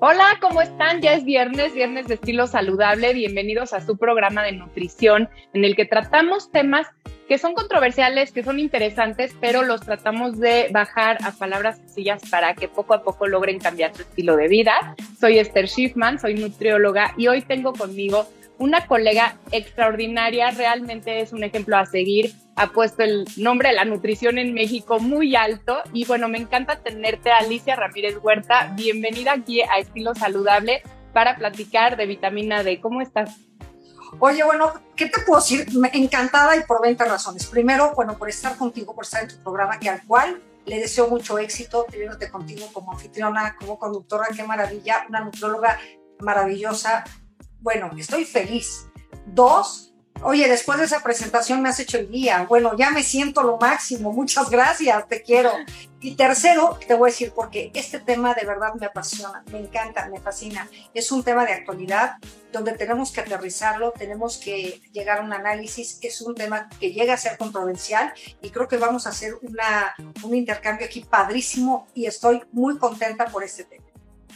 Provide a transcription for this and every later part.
Hola, ¿cómo están? Ya es viernes, viernes de estilo saludable. Bienvenidos a su programa de nutrición en el que tratamos temas que son controversiales, que son interesantes, pero los tratamos de bajar a palabras sencillas para que poco a poco logren cambiar su estilo de vida. Soy Esther Schiffman, soy nutrióloga y hoy tengo conmigo una colega extraordinaria, realmente es un ejemplo a seguir, ha puesto el nombre de la nutrición en México muy alto y bueno, me encanta tenerte Alicia Ramírez Huerta, bienvenida aquí a Estilo Saludable para platicar de vitamina D. ¿Cómo estás? Oye, bueno, ¿qué te puedo decir? Encantada y por 20 razones. Primero, bueno, por estar contigo, por estar en tu programa, que al cual le deseo mucho éxito, teniéndote contigo como anfitriona, como conductora, qué maravilla, una nutróloga maravillosa, bueno, estoy feliz. Dos, oye, después de esa presentación me has hecho el día. Bueno, ya me siento lo máximo. Muchas gracias, te quiero. Y tercero, te voy a decir porque este tema de verdad me apasiona, me encanta, me fascina. Es un tema de actualidad donde tenemos que aterrizarlo, tenemos que llegar a un análisis. Es un tema que llega a ser controversial y creo que vamos a hacer una, un intercambio aquí padrísimo y estoy muy contenta por este tema.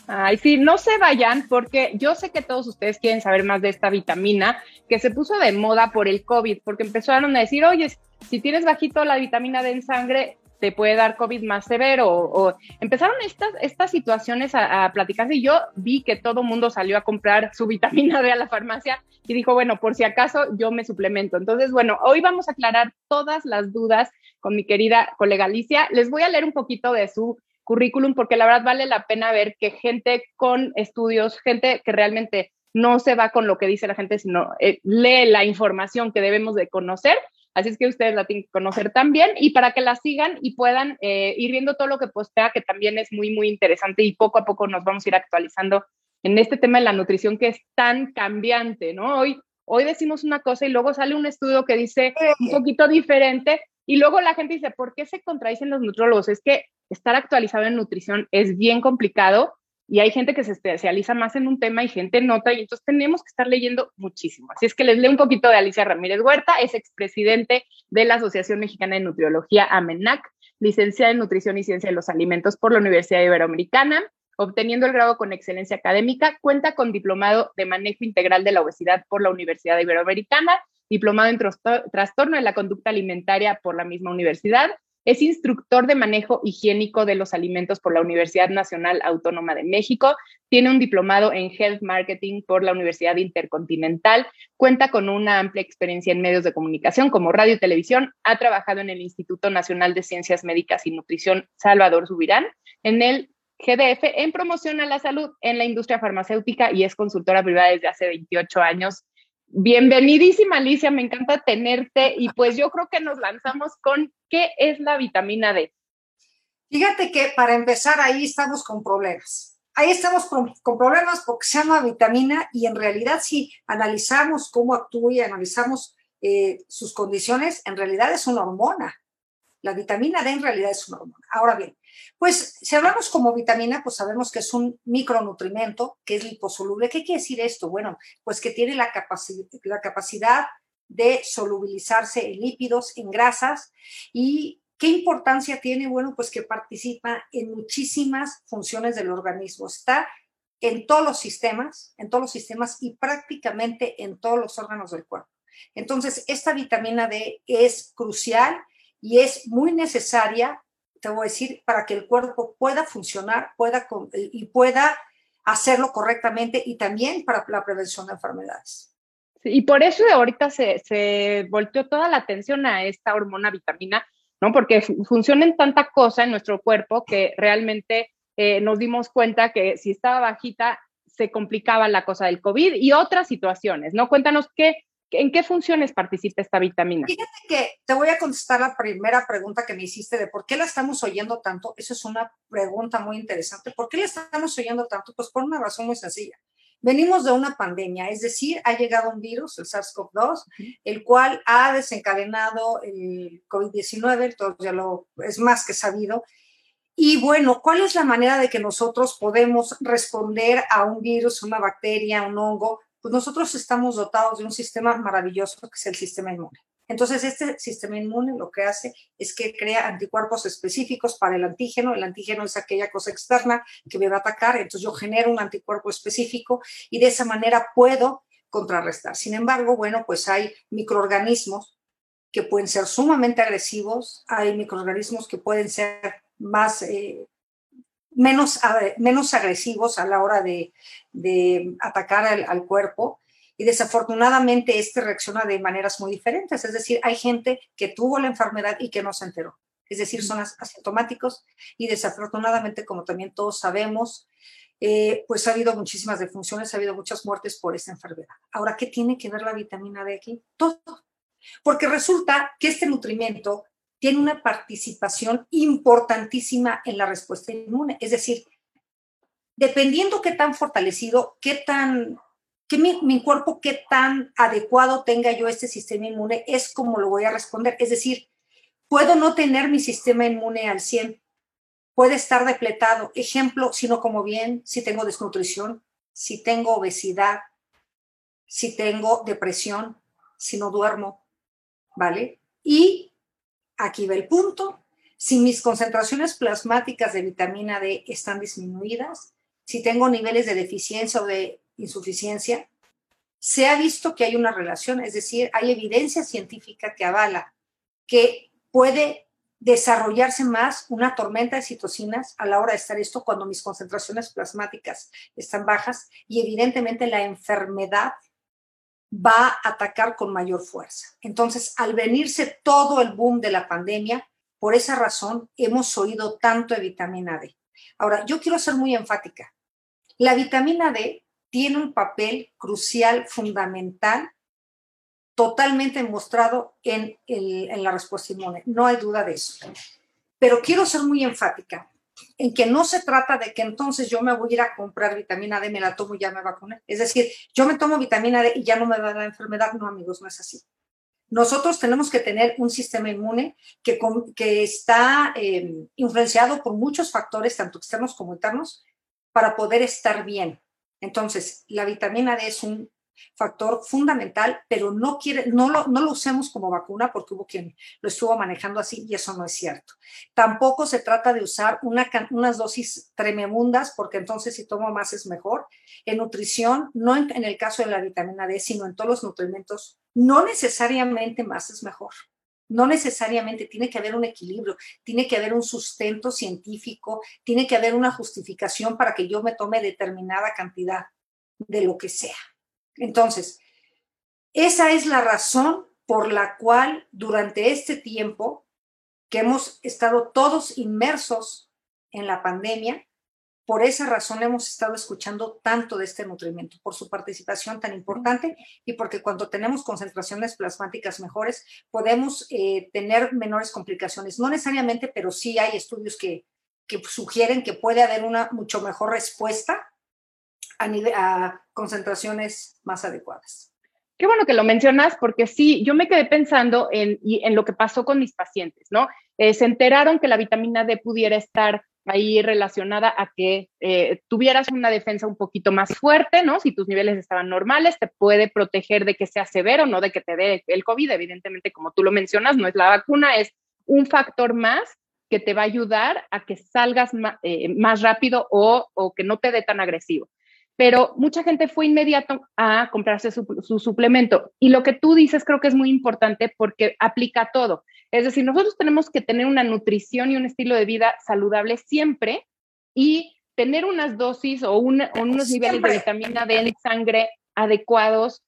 Ay, sí, no se vayan porque yo sé que todos ustedes quieren saber más de esta vitamina que se puso de moda por el COVID, porque empezaron a decir, oye, si tienes bajito la vitamina D en sangre, te puede dar COVID más severo. O, empezaron estas, estas situaciones a, a, platicarse y yo vi que todo mundo salió a comprar su vitamina D a la farmacia y dijo, bueno, por si acaso yo me suplemento. Entonces, bueno, hoy vamos a aclarar todas las dudas con mi querida colega Alicia. Les voy a leer un poquito de su currículum, porque la verdad vale la pena ver que gente con estudios, gente que realmente no se va con lo que dice la gente, sino eh, lee la información que debemos de conocer. Así es que ustedes la tienen que conocer también y para que la sigan y puedan eh, ir viendo todo lo que postea, que también es muy, muy interesante y poco a poco nos vamos a ir actualizando en este tema de la nutrición que es tan cambiante, ¿no? Hoy, hoy decimos una cosa y luego sale un estudio que dice un poquito diferente y luego la gente dice, ¿por qué se contradicen los nutrólogos? Es que estar actualizado en nutrición es bien complicado y hay gente que se especializa más en un tema y gente en otra, y entonces tenemos que estar leyendo muchísimo. Así es que les leo un poquito de Alicia Ramírez Huerta, es expresidente de la Asociación Mexicana de Nutriología, AMENAC, licenciada en Nutrición y Ciencia de los Alimentos por la Universidad Iberoamericana, obteniendo el grado con excelencia académica, cuenta con diplomado de manejo integral de la obesidad por la Universidad Iberoamericana, diplomado en trastorno de la conducta alimentaria por la misma universidad, es instructor de manejo higiénico de los alimentos por la Universidad Nacional Autónoma de México. Tiene un diplomado en Health Marketing por la Universidad Intercontinental. Cuenta con una amplia experiencia en medios de comunicación como radio y televisión. Ha trabajado en el Instituto Nacional de Ciencias Médicas y Nutrición Salvador Subirán, en el GDF en promoción a la salud en la industria farmacéutica y es consultora privada desde hace 28 años Bienvenidísima Alicia, me encanta tenerte y pues yo creo que nos lanzamos con ¿qué es la vitamina D? Fíjate que para empezar ahí estamos con problemas. Ahí estamos con, problemas porque se llama vitamina y en realidad si analizamos cómo actúa y analizamos eh, sus condiciones, en realidad es una hormona. La vitamina D en realidad es una hormona. Ahora bien, pues si hablamos como vitamina, pues sabemos que es un micronutrimento que es liposoluble. ¿Qué quiere decir esto? Bueno, pues que tiene la, la capacidad de solubilizarse en lípidos, en grasas y ¿Qué importancia tiene? Bueno, pues que participa en muchísimas funciones del organismo. Está en todos los sistemas, en todos los sistemas y prácticamente en todos los órganos del cuerpo. Entonces, esta vitamina D es crucial y es muy necesaria te voy a decir, para que el cuerpo pueda funcionar pueda, y pueda hacerlo correctamente y también para la prevención de enfermedades. y por eso ahorita se, se volteó toda la atención a esta hormona vitamina, ¿no? Porque funciona en tanta cosa en nuestro cuerpo que realmente eh, nos dimos cuenta que si estaba bajita se complicaba la cosa del COVID y otras situaciones, ¿no? Cuéntanos qué, ¿En qué funciones participa esta vitamina? Fíjate que te voy a contestar la primera pregunta que me hiciste de por qué la estamos oyendo tanto. Eso es una pregunta muy interesante. ¿Por qué la estamos oyendo tanto? Pues por una razón muy sencilla. Venimos de una pandemia, es decir, ha llegado un virus, el SARS-CoV-2, el cual ha desencadenado el COVID-19, todo ya lo es más que sabido. Y bueno, ¿cuál es la manera de que nosotros podemos responder a un virus, una bacteria, un hongo? Pues nosotros estamos dotados de un sistema maravilloso que es el sistema inmune. Entonces, este sistema inmune lo que hace es que crea anticuerpos específicos para el antígeno. El antígeno es aquella cosa externa que me va a atacar, entonces yo genero un anticuerpo específico y de esa manera puedo contrarrestar. Sin embargo, bueno, pues hay microorganismos que pueden ser sumamente agresivos, hay microorganismos que pueden ser más, eh, menos, menos agresivos a la hora de, atacar al cuerpo y desafortunadamente este reacciona de maneras muy diferentes. Es decir, hay gente que tuvo la enfermedad y que no se enteró. Es decir, son asintomáticos y desafortunadamente, como también todos sabemos, eh, pues ha habido muchísimas defunciones, ha habido muchas muertes por esta enfermedad. Ahora, ¿qué tiene que ver la vitamina D aquí? Todo. Porque resulta que este nutrimento tiene una participación importantísima en la respuesta inmune. Es decir, dependiendo qué tan fortalecido, qué tan que mi, cuerpo, qué tan adecuado tenga yo este sistema inmune, es como lo voy a responder. Es decir, puedo no tener mi sistema inmune al 100, puede estar depletado. Ejemplo, si no como bien, si tengo desnutrición, si tengo obesidad, si tengo depresión, si no duermo, ¿vale? Y aquí va el punto. Si mis concentraciones plasmáticas de vitamina D están disminuidas, si tengo niveles de deficiencia o de insuficiencia, se ha visto que hay una relación, es decir, hay evidencia científica que avala que puede desarrollarse más una tormenta de citocinas a la hora de estar esto cuando mis concentraciones plasmáticas están bajas y evidentemente la enfermedad va a atacar con mayor fuerza. Entonces, al venirse todo el boom de la pandemia, por esa razón hemos oído tanto de vitamina D. Ahora, yo quiero ser muy enfática. La vitamina D tiene un papel crucial, fundamental, totalmente mostrado en, en, la respuesta inmune. No hay duda de eso. Pero quiero ser muy enfática en que no se trata de que entonces yo me voy a ir a comprar vitamina D, me la tomo y ya me vacuné. Es decir, yo me tomo vitamina D y ya no me da la enfermedad. No, amigos, no es así. Nosotros tenemos que tener un sistema inmune que, que está eh, influenciado por muchos factores, tanto externos como internos, para poder estar bien. Entonces, la vitamina D es un factor fundamental, pero no, quiere, no, lo, no lo usemos como vacuna porque hubo quien lo estuvo manejando así y eso no es cierto. Tampoco se trata de usar una, unas dosis tremendas porque entonces si tomo más es mejor. En nutrición, no en, en el caso de la vitamina D, sino en todos los nutrimentos, no necesariamente más es mejor. No necesariamente tiene que haber un equilibrio, tiene que haber un sustento científico, tiene que haber una justificación para que yo me tome determinada cantidad de lo que sea. Entonces, esa es la razón por la cual durante este tiempo que hemos estado todos inmersos en la pandemia, por esa razón hemos estado escuchando tanto de este nutrimiento, por su participación tan importante y porque cuando tenemos concentraciones plasmáticas mejores podemos eh, tener menores complicaciones. No necesariamente, pero sí hay estudios que, que sugieren que puede haber una mucho mejor respuesta a, a concentraciones más adecuadas. Qué bueno que lo mencionas, porque sí, yo me quedé pensando en, en lo que pasó con mis pacientes, ¿no? Eh, se enteraron que la vitamina D pudiera estar ahí relacionada a que eh, tuvieras una defensa un poquito más fuerte, ¿no? Si tus niveles estaban normales, te puede proteger de que sea severo, no de que te dé el COVID. Evidentemente, como tú lo mencionas, no es la vacuna, es un factor más que te va a ayudar a que salgas eh, más rápido o, o, que no te dé tan agresivo. Pero mucha gente fue inmediato a comprarse su, su suplemento. Y lo que tú dices creo que es muy importante porque aplica todo. Es decir, nosotros tenemos que tener una nutrición y un estilo de vida saludable siempre y tener unas dosis o, unos niveles de vitamina D en sangre adecuados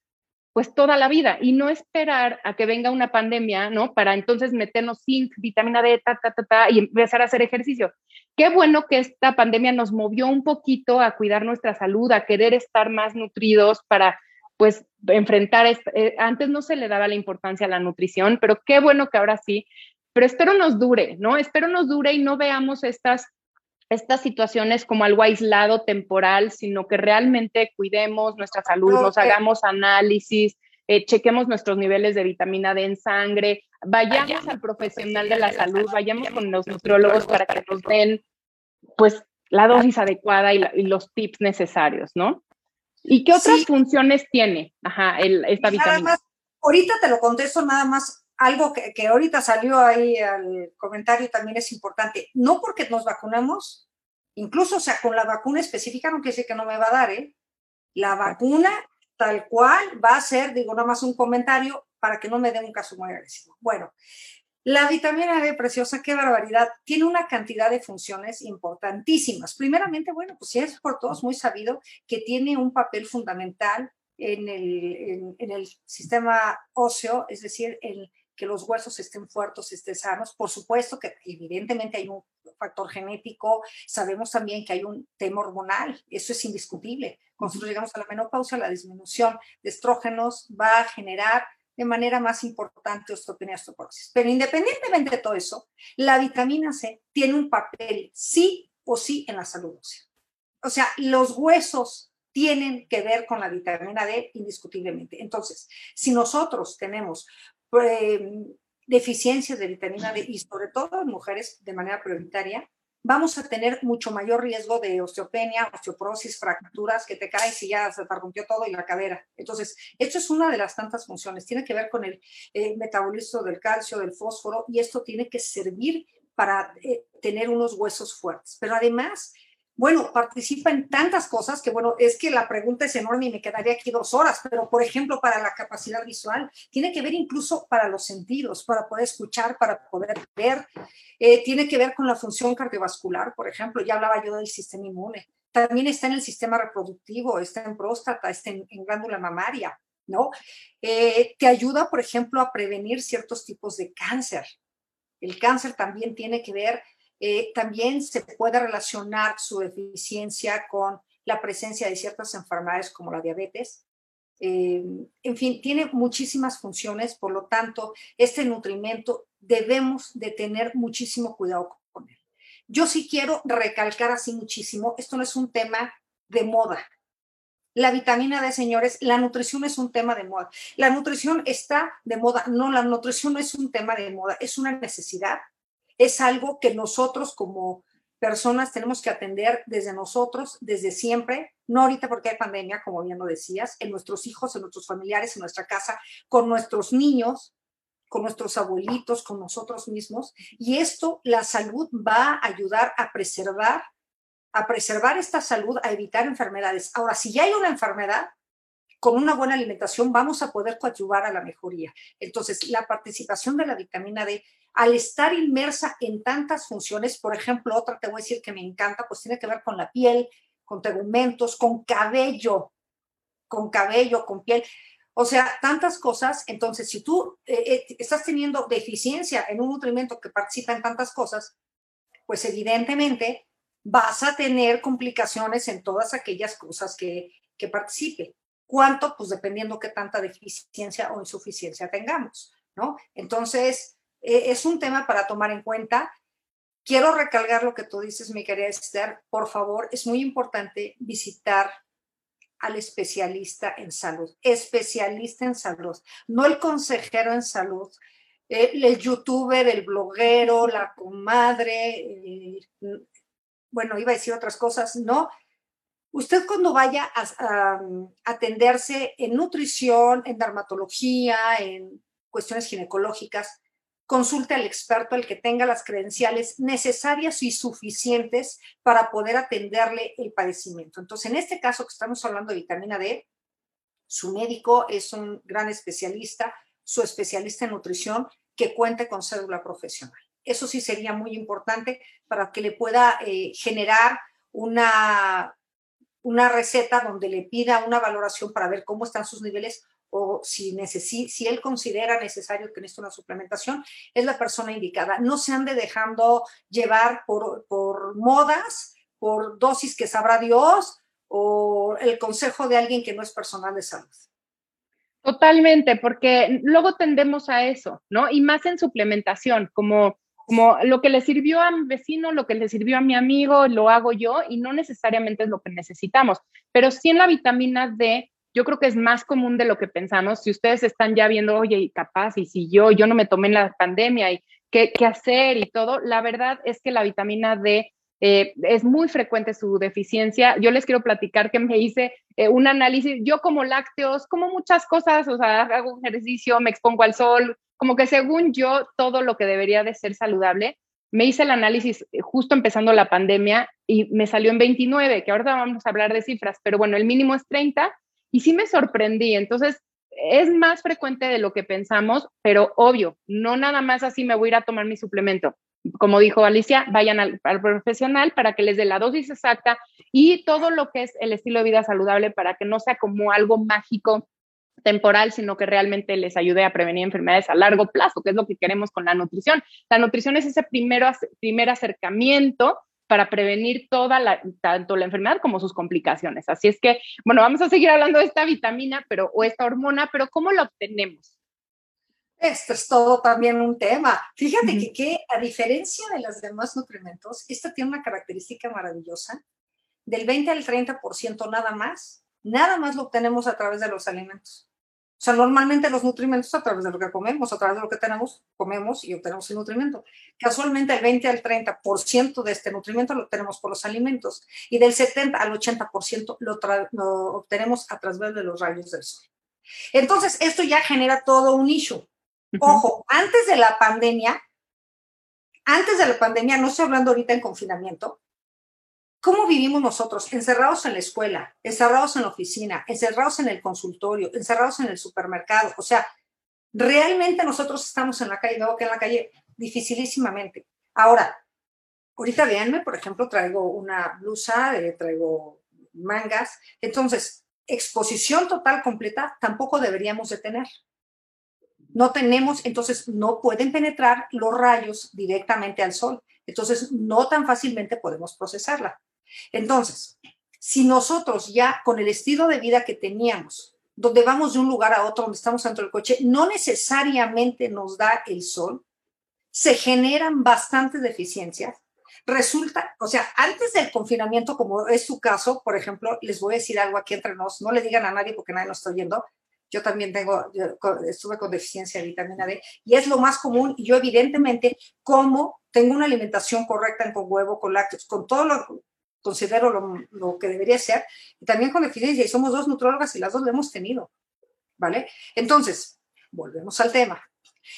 pues toda la vida y no esperar a que venga una pandemia, ¿no? Para entonces meternos zinc, vitamina D, ta, ta, ta, ta, y empezar a hacer ejercicio. Qué bueno que esta pandemia nos movió un poquito a cuidar nuestra salud, a querer estar más nutridos para pues enfrentar, eh, antes no se le daba la importancia a la nutrición, pero qué bueno que ahora sí, pero espero nos dure, ¿no? Espero nos dure y no veamos estas, estas situaciones como algo aislado, temporal, sino que realmente cuidemos nuestra salud, nos hagamos análisis, eh, chequemos nuestros niveles de vitamina D en sangre, vayamos al profesional de la salud, vayamos con los nutriólogos para que nos den, pues, la dosis adecuada y los tips necesarios, ¿no? ¿Y qué otras funciones tiene Ajá, esta vitamina? ahorita te lo contesto nada más algo que, que, ahorita salió ahí al comentario también es importante. No porque nos vacunamos, incluso, o sea, con la vacuna específica no quiere decir que no me va a dar, ¿eh? La vacuna tal cual va a ser, digo nada más un comentario para que no me den un caso muy agresivo. Bueno, la vitamina D preciosa, qué barbaridad, tiene una cantidad de funciones importantísimas. Primeramente, bueno, pues sí es por todos muy sabido que tiene un papel fundamental en el, en, el sistema óseo, es decir, en que los huesos estén fuertes, estén sanos. Por supuesto que evidentemente hay un factor genético, sabemos también que hay un tema hormonal, eso es indiscutible. Cuando nosotros llegamos a la menopausia, la disminución de estrógenos va a generar de manera más importante osteopenia osteoporosis. Pero independientemente de todo eso, la vitamina C tiene un papel sí o sí en la salud ósea. O sea, los huesos tienen que ver con la vitamina D indiscutiblemente. Entonces, si nosotros tenemos deficiencias de vitamina D y sobre todo en mujeres de manera prioritaria, vamos a tener mucho mayor riesgo de osteopenia, osteoporosis, fracturas, que te caes y ya se te rompió todo y la cadera. Entonces, esto es una de las tantas funciones. Tiene que ver con el eh, metabolismo del calcio, del fósforo, y esto tiene que servir para eh, tener unos huesos fuertes. Pero además, bueno, participa en tantas cosas que, bueno, es que la pregunta es enorme y me quedaría aquí dos horas, pero por ejemplo, para la capacidad visual, tiene que ver incluso para los sentidos, para poder escuchar, para poder ver, eh, tiene que ver con la función cardiovascular, por ejemplo, ya hablaba yo del sistema inmune, también está en el sistema reproductivo, está en próstata, está en, glándula mamaria, ¿no? Eh, te ayuda, por ejemplo, a prevenir ciertos tipos de cáncer. El cáncer también tiene que ver eh, también se puede relacionar su deficiencia con la presencia de ciertas enfermedades como la diabetes. Eh, en fin, tiene muchísimas funciones, por lo tanto, este nutrimento debemos de tener muchísimo cuidado con él. Yo sí quiero recalcar así muchísimo, esto no es un tema de moda. La vitamina D, señores, la nutrición es un tema de moda. La nutrición está de moda. No, la nutrición no es un tema de moda, es una necesidad es algo que nosotros como personas tenemos que atender desde nosotros, desde siempre, no ahorita porque hay pandemia, como bien lo decías, en nuestros hijos, en nuestros familiares, en nuestra casa, con nuestros niños, con nuestros abuelitos, con nosotros mismos. Y esto, la salud va a ayudar a preservar, a preservar esta salud, a evitar enfermedades. Ahora, si ya hay una enfermedad, con una buena alimentación vamos a poder coadyuvar a la mejoría. Entonces, la participación de la vitamina D, al estar inmersa en tantas funciones, por ejemplo, otra te voy a decir que me encanta, pues tiene que ver con la piel, con tegumentos, con cabello, con cabello, con piel. O sea, tantas cosas. Entonces, si tú eh, eh, estás teniendo deficiencia en un nutrimento que participa en tantas cosas, pues evidentemente vas a tener complicaciones en todas aquellas cosas que, que participe. ¿Cuánto? Pues dependiendo qué tanta deficiencia o insuficiencia tengamos, ¿no? Entonces, e, es un tema para tomar en cuenta. Quiero recalcar lo que tú dices, mi querida Esther. Por favor, es muy importante visitar al especialista en salud, especialista en salud, no el consejero en salud, el, el youtuber, el bloguero, la comadre, bueno, iba a decir otras cosas, no, Usted cuando vaya a, atenderse en nutrición, en dermatología, en cuestiones ginecológicas, consulte al experto, el que tenga las credenciales necesarias y suficientes para poder atenderle el padecimiento. Entonces, en este caso que estamos hablando de vitamina D, su médico es un gran especialista, su especialista en nutrición que cuente con cédula profesional. Eso sí sería muy importante para que le pueda eh, generar una una receta donde le pida una valoración para ver cómo están sus niveles o si, si él considera necesario que necesite una suplementación, es la persona indicada. No se ande dejando llevar por, por modas, por dosis que sabrá Dios o el consejo de alguien que no es personal de salud. Totalmente, porque luego tendemos a eso, ¿no? Y más en suplementación, como como lo que le sirvió a mi vecino, lo que le sirvió a mi amigo, lo hago yo y no necesariamente es lo que necesitamos. Pero sí en la vitamina D, yo creo que es más común de lo que pensamos. Si ustedes están ya viendo, oye, capaz, y si yo, yo no me tomé en la pandemia y qué, hacer y todo, la verdad es que la vitamina D eh, es muy frecuente su deficiencia. Yo les quiero platicar que me hice eh, un análisis, yo como lácteos, como muchas cosas, o sea, hago ejercicio, me expongo al sol, como que según yo, todo lo que debería de ser saludable, me hice el análisis eh, justo empezando la pandemia y me salió en 29, que ahorita vamos a hablar de cifras, pero bueno, el mínimo es 30 y sí me sorprendí. Entonces, es más frecuente de lo que pensamos, pero obvio, no nada más así me voy a ir a tomar mi suplemento. Como dijo Alicia, vayan al, profesional para que les dé la dosis exacta y todo lo que es el estilo de vida saludable para que no sea como algo mágico temporal, sino que realmente les ayude a prevenir enfermedades a largo plazo, que es lo que queremos con la nutrición. La nutrición es ese primero, primer acercamiento para prevenir toda la, tanto la enfermedad como sus complicaciones. Así es que, bueno, vamos a seguir hablando de esta vitamina pero, o esta hormona, pero ¿cómo la obtenemos? Esto es todo también un tema. Fíjate que, a diferencia de los demás nutrimentos, esta tiene una característica maravillosa. Del 20 al 30% nada más, nada más lo obtenemos a través de los alimentos. O sea, normalmente los nutrimentos a través de lo que comemos, a través de lo que tenemos, comemos y obtenemos el nutrimento. Casualmente el 20 al 30% de este nutrimento lo obtenemos por los alimentos y del 70 al 80% lo, lo obtenemos a través de los rayos del sol. Entonces, esto ya genera todo un issue. Ojo, antes de la pandemia, antes de la pandemia, no estoy hablando ahorita en confinamiento, ¿Cómo vivimos nosotros? Encerrados en la escuela, encerrados en la oficina, encerrados en el consultorio, encerrados en el supermercado. O sea, realmente nosotros estamos en la calle, veo que en la calle dificilísimamente. Ahora, ahorita véanme, por ejemplo, traigo una blusa, eh, traigo mangas. Entonces, exposición total completa tampoco deberíamos de tener. No tenemos, entonces no pueden penetrar los rayos directamente al sol. Entonces, no tan fácilmente podemos procesarla. Entonces, si nosotros ya con el estilo de vida que teníamos, donde vamos de un lugar a otro, donde estamos dentro del coche, no necesariamente nos da el sol, se generan bastantes deficiencias. Resulta, o sea, antes del confinamiento, como es su caso, por ejemplo, les voy a decir algo aquí entre nos, no le digan a nadie porque nadie nos está oyendo. Yo también tengo, estuve con deficiencia de vitamina D y es lo más común. Y yo, evidentemente, como tengo una alimentación correcta con huevo, con lácteos, con todo lo, considero lo, que debería ser, y también con deficiencia, y somos dos nutrólogas y las dos lo hemos tenido, ¿vale? Entonces, volvemos al tema.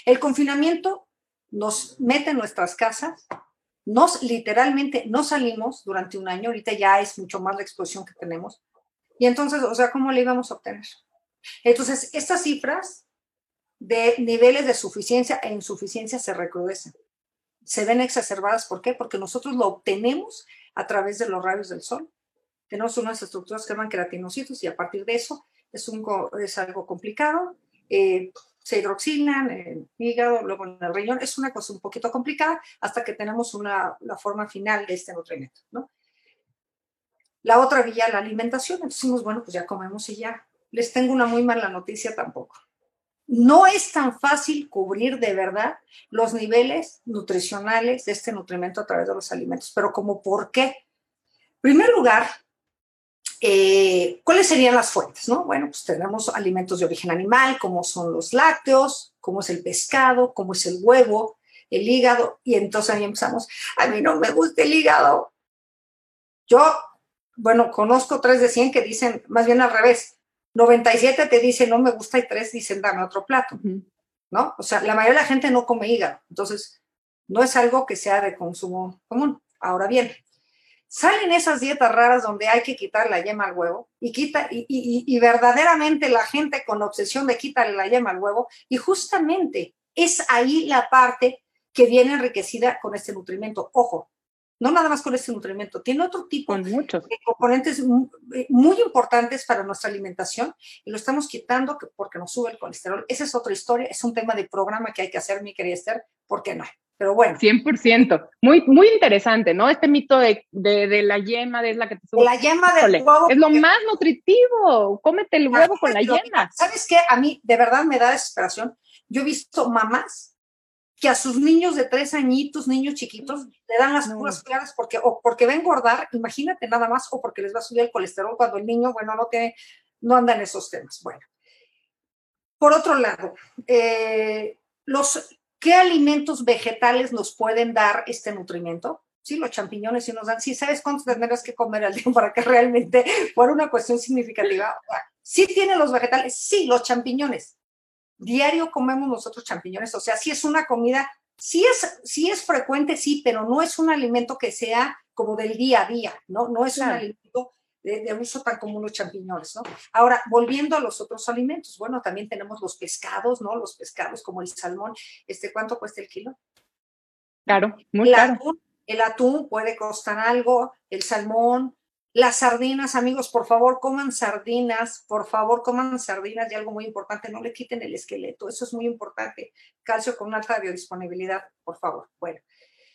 El confinamiento nos mete en nuestras casas, nos literalmente no salimos durante un año, ahorita ya es mucho más la exposición que tenemos, y entonces, o sea, ¿cómo le íbamos a obtener? Entonces, estas cifras de niveles de suficiencia e insuficiencia se recrudecen. Se ven exacerbadas, ¿por qué? Porque nosotros lo obtenemos a través de los rayos del sol. Tenemos unas estructuras que llaman queratinocitos y a partir de eso es, un, es algo complicado. Eh, se hidroxilan en el hígado, luego en el riñón. Es una cosa un poquito complicada hasta que tenemos una, la forma final de este nutriente. ¿no? La otra vía, la alimentación. Entonces decimos, bueno, pues ya comemos y ya. Les tengo una muy mala noticia tampoco. No es tan fácil cubrir de verdad los niveles nutricionales de este nutrimento a través de los alimentos, pero como por qué. En primer lugar, eh, ¿cuáles serían las fuentes? No? Bueno, pues tenemos alimentos de origen animal, como son los lácteos, como es el pescado, como es el huevo, el hígado, y entonces ahí empezamos, a mí no me gusta el hígado. Yo, bueno, conozco tres de 100 que dicen, más bien al revés, 97 te dicen no me gusta y tres dicen dame otro plato, ¿no? O sea, la mayoría de la gente no come hígado, entonces no es algo que sea de consumo común. Ahora bien, salen esas dietas raras donde hay que quitar la yema al huevo y quita y, y verdaderamente la gente con obsesión de quitarle la yema al huevo y justamente es ahí la parte que viene enriquecida con este nutrimento. Ojo, no nada más con este nutriente, tiene otro tipo de componentes eh, muy, importantes para nuestra alimentación y lo estamos quitando porque nos sube el colesterol. Esa es otra historia, es un tema de programa que hay que hacer, mi querida Esther, ¿por qué no? Pero bueno. 100%. Muy, muy interesante, ¿no? Este mito de, la yema, de es la que te sube. La yema del huevo. Es lo más nutritivo. Cómete el huevo con la yema. ¿Sabes qué? A mí de verdad me da desesperación. Yo he visto mamás que a sus niños de tres añitos, niños chiquitos, le dan las puras claras porque, o porque va a engordar, imagínate nada más, o porque les va a subir el colesterol cuando el niño, bueno, no tiene, no anda en esos temas. Bueno. Por otro lado, eh, los, ¿qué alimentos vegetales nos pueden dar este nutrimiento? sí, los champiñones sí nos dan, sí, ¿sabes cuántos tendrás que comer al día para que realmente fuera una cuestión significativa? Sí tiene los vegetales, sí, los champiñones. Diario comemos nosotros champiñones, o sea, sí es una comida, sí es, sí es frecuente, sí, pero no es un alimento que sea como del día a día, ¿no? No es un alimento de, uso tan común los champiñones, ¿no? Ahora, volviendo a los otros alimentos, bueno, también tenemos los pescados, ¿no? Los pescados como el salmón, este, ¿cuánto cuesta el kilo? Claro, muy caro. el atún puede costar algo, el salmón, las sardinas, amigos, por favor, coman sardinas, por favor, coman sardinas y algo muy importante, no le quiten el esqueleto, eso es muy importante. Calcio con alta biodisponibilidad, por favor. Bueno,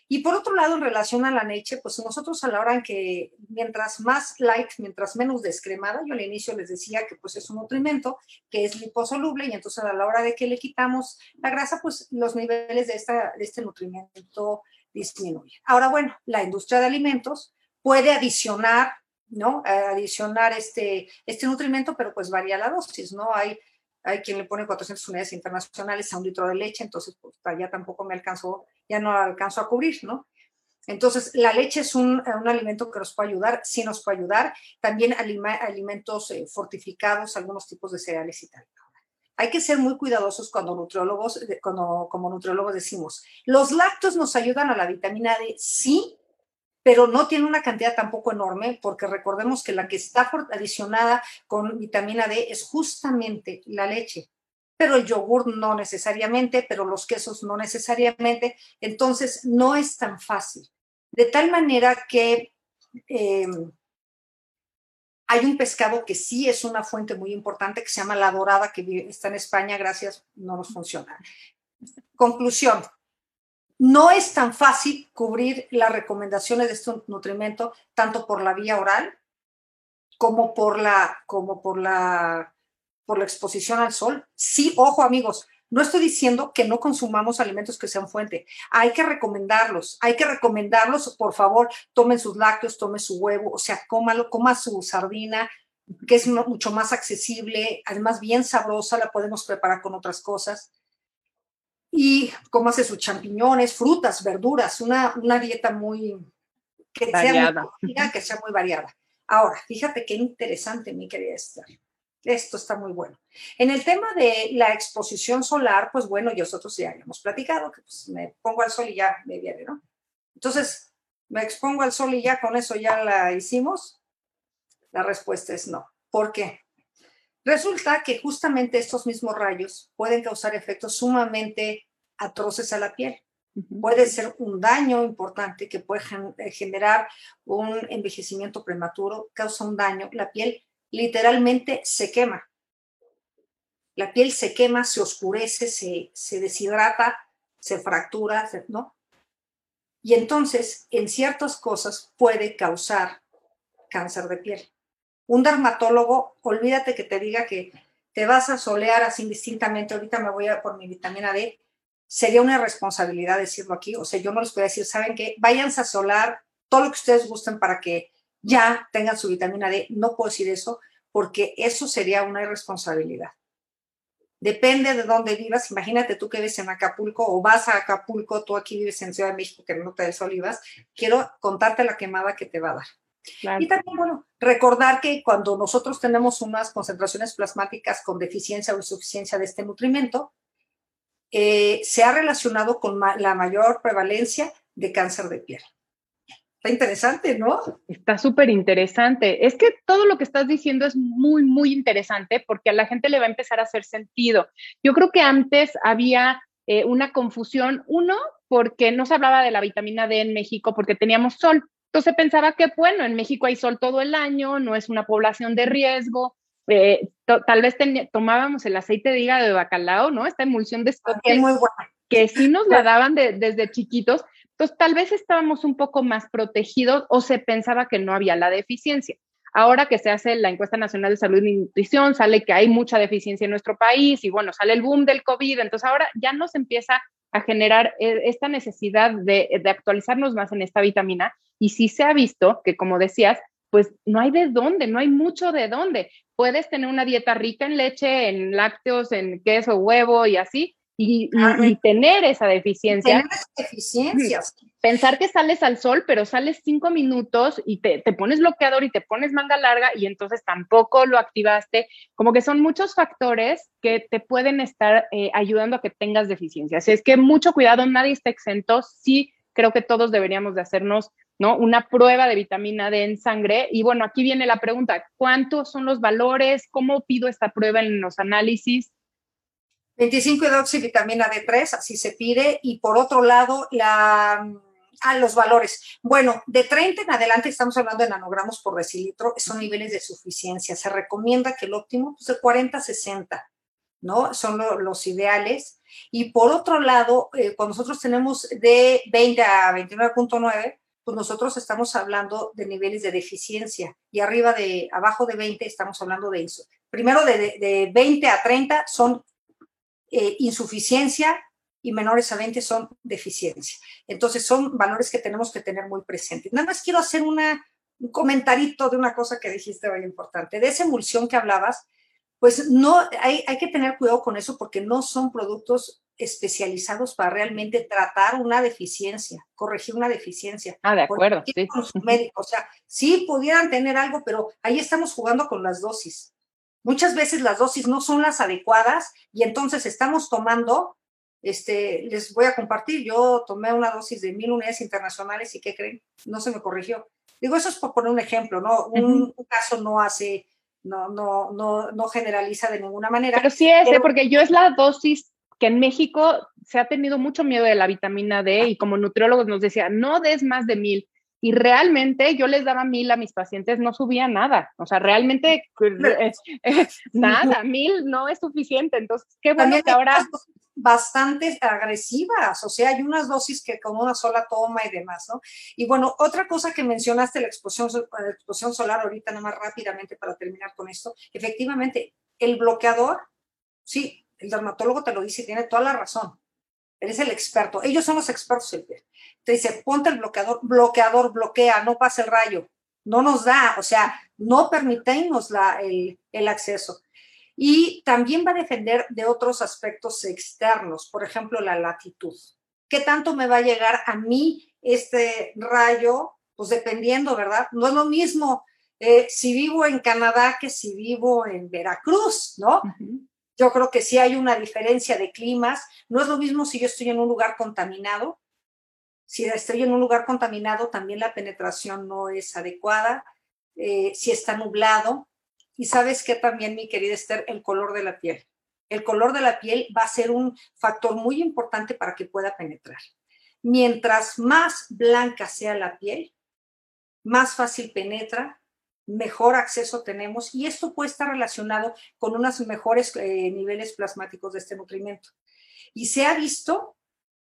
y por otro lado, en relación a la leche, pues nosotros a la hora que mientras más light, mientras menos descremada, yo al inicio les decía que pues es un nutrimento que es liposoluble y entonces a la hora de que le quitamos la grasa, pues los niveles de, esta, de este nutrimento disminuyen. Ahora, bueno, la industria de alimentos puede adicionar, ¿no? Adicionar este, este nutrimento, pero pues varía la dosis, ¿no? Hay hay quien le pone 400 unidades internacionales a un litro de leche, entonces pues, ya tampoco me alcanzó, ya no alcanzo a cubrir, ¿no? Entonces, la leche es un, alimento que nos puede ayudar, sí nos puede ayudar, también alimentos eh, fortificados, algunos tipos de cereales y tal. Hay que ser muy cuidadosos cuando nutriólogos, cuando, como nutriólogos decimos, los lácteos nos ayudan a la vitamina D, sí, pero no tiene una cantidad tampoco enorme, porque recordemos que la que está adicionada con vitamina D es justamente la leche, pero el yogur no necesariamente, pero los quesos no necesariamente, entonces no es tan fácil. De tal manera que eh, hay un pescado que sí es una fuente muy importante que se llama la dorada, que está en España, gracias, no nos funciona. Conclusión, no es tan fácil cubrir las recomendaciones de este nutrimento tanto por la vía oral como por la, como por la, por la exposición al sol. Sí, ojo amigos, no estoy diciendo que no consumamos alimentos que sean fuente. Hay que recomendarlos, hay que recomendarlos, por favor, tomen sus lácteos, tomen su huevo, o sea, cómalo, coma su sardina, que es mucho más accesible, además bien sabrosa, la podemos preparar con otras cosas y cómo hace sus champiñones, frutas, verduras, una, una dieta muy que sea muy, que sea muy variada. Ahora, fíjate qué interesante, mi querida Esther. Esto está muy bueno. En el tema de la exposición solar, pues bueno, nosotros ya hemos platicado que pues, me pongo al sol y ya me viene, ¿no? Entonces, me expongo al sol y ya con eso ya la hicimos. La respuesta es no. ¿Por qué? Resulta que justamente estos mismos rayos pueden causar efectos sumamente atroces a la piel. Puede ser un daño importante que puede eh, generar un envejecimiento prematuro, causa un daño. La piel literalmente se quema. La piel se quema, se oscurece, se, se deshidrata, se fractura, ¿no? Y entonces, en ciertas cosas puede causar cáncer de piel. Un dermatólogo, olvídate que te diga que te vas a solear así indistintamente, ahorita me voy a por mi vitamina D, sería una responsabilidad decirlo aquí, o sea, yo no les puedo decir, ¿saben qué? Váyanse a solar todo lo que ustedes gusten para que ya tengan su vitamina D, no puedo decir eso, porque eso sería una irresponsabilidad. Depende de dónde vivas. Imagínate tú que vives en Acapulco o vas a Acapulco, tú aquí vives en Ciudad de México, que no te des olivas. Quiero contarte la quemada que te va a dar. Y también, bueno, recordar que cuando nosotros tenemos unas concentraciones plasmáticas con deficiencia o insuficiencia de este nutrimento, eh, se ha relacionado con la mayor prevalencia de cáncer de piel. Está interesante, ¿no? Está súper interesante. Es que todo lo que estás diciendo es muy, muy interesante porque a la gente le va a empezar a hacer sentido. Yo creo que antes había eh, una confusión, uno, porque no se hablaba de la vitamina D en México porque teníamos sol. Entonces pensaba que, bueno, en México hay sol todo el año, no es una población de riesgo. Eh, tal vez tomábamos el aceite de hígado de bacalao, ¿no? Esta emulsión de Scott, que sí nos la daban desde chiquitos. Entonces, tal vez estábamos un poco más protegidos o se pensaba que no había la deficiencia. Ahora que se hace la encuesta nacional de salud y nutrición, sale que hay mucha deficiencia en nuestro país y bueno, sale el boom del COVID. Entonces, ahora ya nos empieza a generar eh, esta necesidad de, de actualizarnos más en esta vitamina y sí se ha visto que, como decías, pues no hay de dónde, no hay mucho de dónde. Puedes tener una dieta rica en leche, en lácteos, en queso, huevo y así, y, tener esa deficiencia. Tener deficiencias. pensar que sales al sol, pero sales cinco minutos y te, pones bloqueador y te pones manga larga y entonces tampoco lo activaste. Como que son muchos factores que te pueden estar eh, ayudando a que tengas deficiencias. Es que mucho cuidado, nadie está exento. Sí, creo que todos deberíamos de hacernos ¿no? Una prueba de vitamina D en sangre. Y bueno, aquí viene la pregunta, ¿cuántos son los valores? ¿Cómo pido esta prueba en los análisis? 25 vitamina D3, así se pide. Y por otro lado, la a los valores. Bueno, de 30 en adelante estamos hablando de nanogramos por decilitro, son niveles de suficiencia. Se recomienda que el óptimo, pues de 40 a 60, ¿no? Son los ideales. Y por otro lado, eh, cuando nosotros tenemos de 20 a 29.9, pues nosotros estamos hablando de niveles de deficiencia y arriba de, abajo de 20 estamos hablando de eso. Primero de, de, 20 a 30 son eh, insuficiencia y menores a 20 son deficiencia. Entonces son valores que tenemos que tener muy presentes. Nada más quiero hacer un comentarito de una cosa que dijiste muy importante. De esa emulsión que hablabas, pues no, hay, hay que tener cuidado con eso porque no son productos especializados para realmente tratar una deficiencia, corregir una deficiencia. Ah, de acuerdo. Sí. Médicos, o sea, sí pudieran tener algo, pero ahí estamos jugando con las dosis. Muchas veces las dosis no son las adecuadas y entonces estamos tomando este, les voy a compartir, yo tomé una dosis de mil unidades internacionales y ¿qué creen? No se me corrigió. Digo, eso es por poner un ejemplo, ¿no? Un, caso no hace, no, no, no, no generaliza de ninguna manera. Pero sí es, ¿eh? porque yo es la dosis que en México se ha tenido mucho miedo de la vitamina D y como nutriólogos nos decía, no des más de mil. Y realmente yo les daba mil a mis pacientes, no subía nada. O sea, realmente eh, eh, nada, mil no es suficiente. Entonces, qué bueno que ahora bastante agresivas, o sea, hay unas dosis que con una sola toma y demás, ¿no? Y bueno, otra cosa que mencionaste, la exposición, la solar, ahorita nada más rápidamente para terminar con esto, efectivamente, el bloqueador, sí, el dermatólogo te lo dice tiene toda la razón, eres el experto, ellos son los expertos Te dice, ponte el bloqueador, bloqueador, bloquea, no pasa el rayo, no nos da, o sea, no permitimos la, el, el acceso y también va a defender de otros aspectos externos, por ejemplo, la latitud. ¿Qué tanto me va a llegar a mí este rayo? Pues dependiendo, ¿verdad? No es lo mismo eh, si vivo en Canadá que si vivo en Veracruz, ¿no? Yo creo que sí hay una diferencia de climas. No es lo mismo si yo estoy en un lugar contaminado. Si estoy en un lugar contaminado, también la penetración no es adecuada. Eh, si está nublado, y sabes que también, mi querida Esther, el color de la piel. El color de la piel va a ser un factor muy importante para que pueda penetrar. Mientras más blanca sea la piel, más fácil penetra, mejor acceso tenemos y esto puede estar relacionado con unos mejores eh, niveles plasmáticos de este nutrimiento. Y se ha visto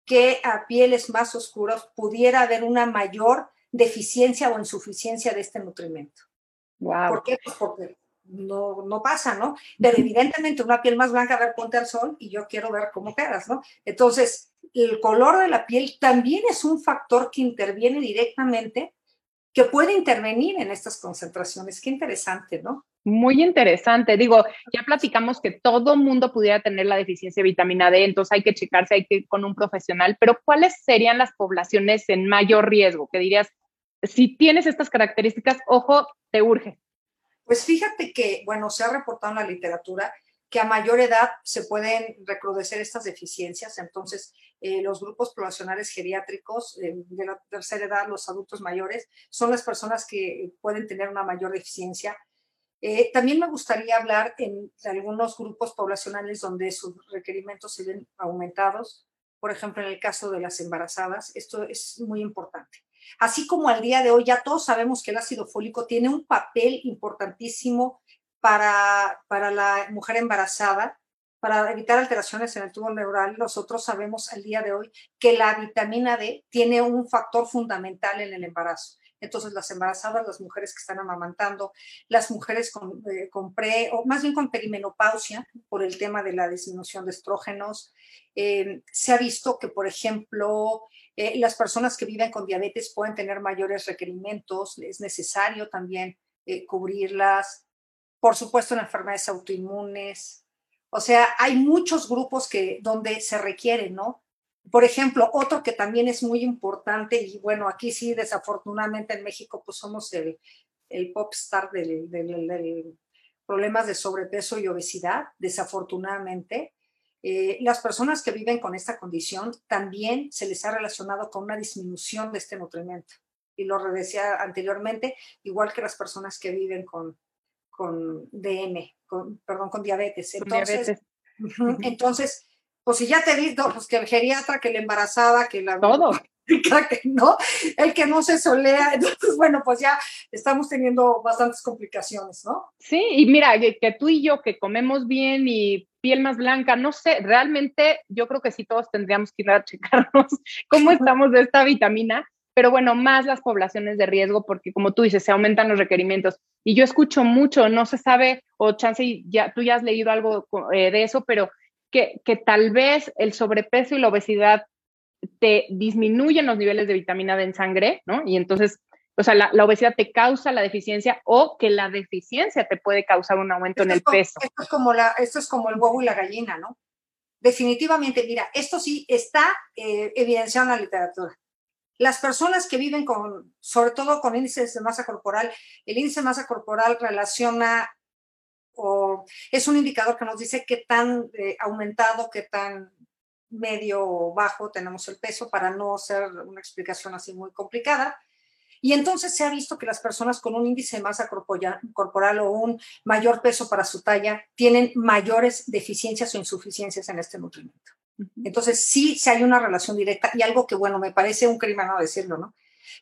que a pieles más oscuras pudiera haber una mayor deficiencia o insuficiencia de este nutrimiento. ¿Por qué? Pues porque no, no pasa, ¿no? Pero evidentemente una piel más blanca, a ver, ponte al sol y yo quiero ver cómo quedas, ¿no? Entonces, el color de la piel también es un factor que interviene directamente, que puede intervenir en estas concentraciones. Qué interesante, ¿no? Muy interesante. Digo, ya platicamos que todo mundo pudiera tener la deficiencia de vitamina D, entonces hay que checarse, hay que ir con un profesional, pero ¿cuáles serían las poblaciones en mayor riesgo? Que dirías, si tienes estas características, ojo, te urge. Pues fíjate que, bueno, se ha reportado en la literatura que a mayor edad se pueden recrudecer estas deficiencias, entonces eh, los grupos poblacionales geriátricos eh, de la tercera edad, los adultos mayores, son las personas que pueden tener una mayor deficiencia. Eh, también me gustaría hablar en algunos grupos poblacionales donde sus requerimientos se ven aumentados, por ejemplo, en el caso de las embarazadas, esto es muy importante. Así como al día de hoy ya todos sabemos que el ácido fólico tiene un papel importantísimo para, para la mujer embarazada, para evitar alteraciones en el tubo neural, nosotros sabemos al día de hoy que la vitamina D tiene un factor fundamental en el embarazo. Entonces, las embarazadas, las mujeres que están amamantando, las mujeres con, eh, pre, o más bien con perimenopausia, por el tema de la disminución de estrógenos, eh, se ha visto que, por ejemplo, eh, las personas que viven con diabetes pueden tener mayores requerimientos, es necesario también eh, cubrirlas. Por supuesto, en enfermedades autoinmunes. O sea, hay muchos grupos que, donde se requiere, ¿no? Por ejemplo, otro que también es muy importante, y bueno, aquí sí, desafortunadamente en México, pues somos el, el pop star del, problemas de sobrepeso y obesidad, desafortunadamente. Eh, las personas que viven con esta condición también se les ha relacionado con una disminución de este nutrimento. Y lo decía anteriormente, igual que las personas que viven con, con DM, con, perdón, con diabetes. Entonces, entonces pues si ya te digo, pues que el geriatra, que la embarazada, que la... Todo. Que no, el que no se solea, entonces, bueno, pues ya estamos teniendo bastantes complicaciones, ¿no? Sí, y mira, que, tú y yo que comemos bien y piel más blanca, no sé, realmente yo creo que sí todos tendríamos que ir a checarnos cómo estamos de esta vitamina, pero bueno, más las poblaciones de riesgo, porque como tú dices, se aumentan los requerimientos. Y yo escucho mucho, no se sabe, o chance, ya, tú ya has leído algo eh, de eso, pero que, tal vez el sobrepeso y la obesidad te disminuyen los niveles de vitamina D en sangre, ¿no? Y entonces, o sea, la, obesidad te causa la deficiencia o que la deficiencia te puede causar un aumento en el peso. Esto es, como la, esto es como el huevo y la gallina, ¿no? Definitivamente, mira, esto sí está eh, evidenciado en la literatura. Las personas que viven con, sobre todo con índices de masa corporal, el índice de masa corporal relaciona o es un indicador que nos dice qué tan eh, aumentado, qué tan medio o bajo tenemos el peso para no hacer una explicación así muy complicada. Y entonces se ha visto que las personas con un índice de masa corporal o un mayor peso para su talla tienen mayores deficiencias o insuficiencias en este nutrimiento. Entonces sí, sí hay una relación directa y algo que, bueno, me parece un crimen no decirlo, ¿no?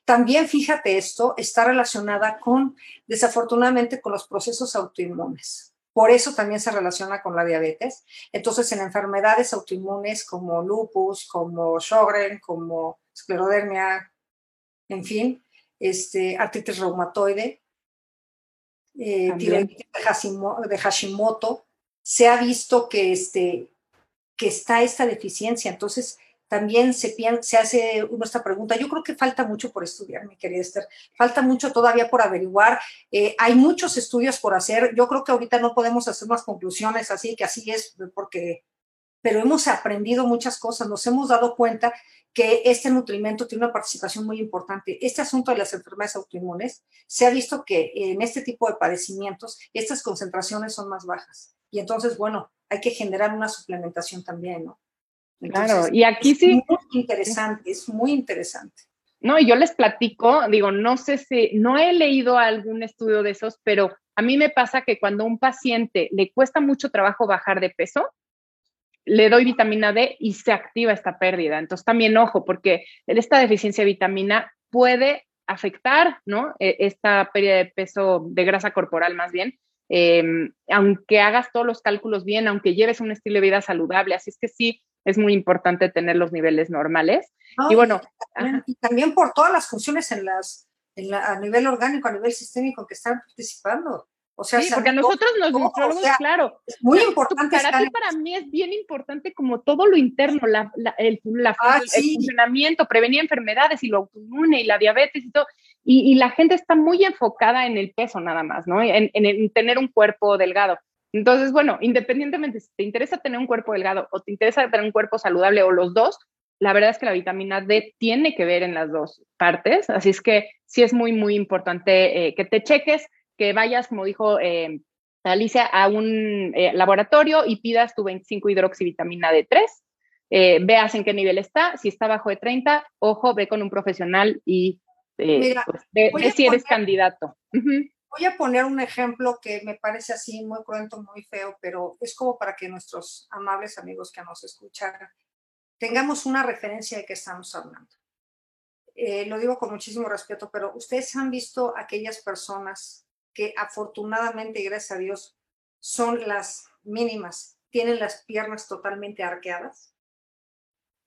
También, fíjate esto, está relacionada con, desafortunadamente, con los procesos autoinmunes. Por eso también se relaciona con la diabetes. Entonces, en enfermedades autoinmunes como lupus, como Sjögren, como esclerodermia, en fin, este, artritis reumatoide, eh, tiroiditis de Hashimoto, se ha visto que, este, que está esta deficiencia. Entonces, también se, se hace uno pregunta. Yo creo que falta mucho por estudiar, mi querida Esther. Falta mucho todavía por averiguar. Eh, hay muchos estudios por hacer. Yo creo que ahorita no podemos hacer más conclusiones así, que así es, porque, pero hemos aprendido muchas cosas. Nos hemos dado cuenta que este nutrimento tiene una participación muy importante. Este asunto de las enfermedades autoinmunes, se ha visto que en este tipo de padecimientos estas concentraciones son más bajas. Y entonces, bueno, hay que generar una suplementación también, ¿no? claro, y aquí sí. Es muy interesante, es muy interesante. No, y yo les platico, digo, no sé si, no he leído algún estudio de esos, pero a mí me pasa que cuando a un paciente le cuesta mucho trabajo bajar de peso, le doy vitamina D y se activa esta pérdida. Entonces también ojo, porque esta deficiencia de vitamina puede afectar, ¿no? E, esta pérdida de peso, de grasa corporal más bien, em, aunque hagas todos los cálculos bien, aunque lleves un estilo de vida saludable. Así es que sí, es muy importante tener los niveles normales. y bueno, y también, por todas las funciones en las, a nivel orgánico, a nivel sistémico que están participando. O sea, sí, porque a nosotros nos nutriólogos, claro. Es muy importante. Para ti, para mí es bien importante como todo lo interno, la, el, ah, funcionamiento, prevenir enfermedades y lo autoinmune y la diabetes y todo. Y, la gente está muy enfocada en el peso nada más, ¿no? en, en tener un cuerpo delgado. Entonces, bueno, independientemente si te interesa tener un cuerpo delgado o te interesa tener un cuerpo saludable o los dos, la verdad es que la vitamina D tiene que ver en las dos partes, así es que sí es muy, muy importante eh, que te cheques, que vayas, como dijo eh, Alicia, a un eh, laboratorio y pidas tu 25 hidroxivitamina D3, veas en qué nivel está, si está bajo de 30, ojo, ve con un profesional y pues, ve, si eres candidato. Voy a poner un ejemplo que me parece así muy cruento, muy feo, pero es como para que nuestros amables amigos que nos escuchan tengamos una referencia de qué estamos hablando. Eh, lo digo con muchísimo respeto, pero ustedes han visto aquellas personas que afortunadamente gracias a Dios son las mínimas, tienen las piernas totalmente arqueadas.